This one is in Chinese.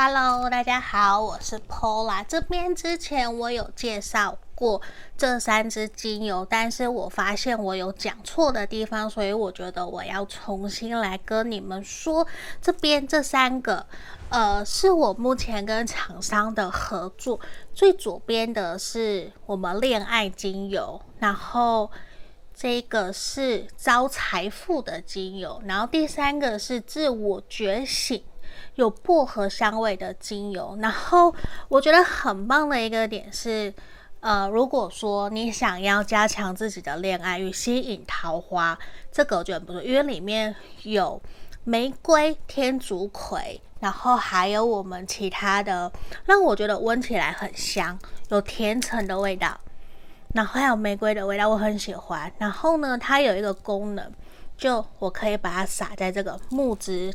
Hello，大家好，我是 Pola。这边之前我有介绍过这三支精油，但是我发现我有讲错的地方，所以我觉得我要重新来跟你们说。这边这三个，呃，是我目前跟厂商的合作。最左边的是我们恋爱精油，然后这个是招财富的精油，然后第三个是自我觉醒。有薄荷香味的精油，然后我觉得很棒的一个点是，呃，如果说你想要加强自己的恋爱与吸引桃花，这个我觉得不错，因为里面有玫瑰、天竺葵，然后还有我们其他的，让我觉得闻起来很香，有甜橙的味道，然后还有玫瑰的味道，我很喜欢。然后呢，它有一个功能，就我可以把它撒在这个木质。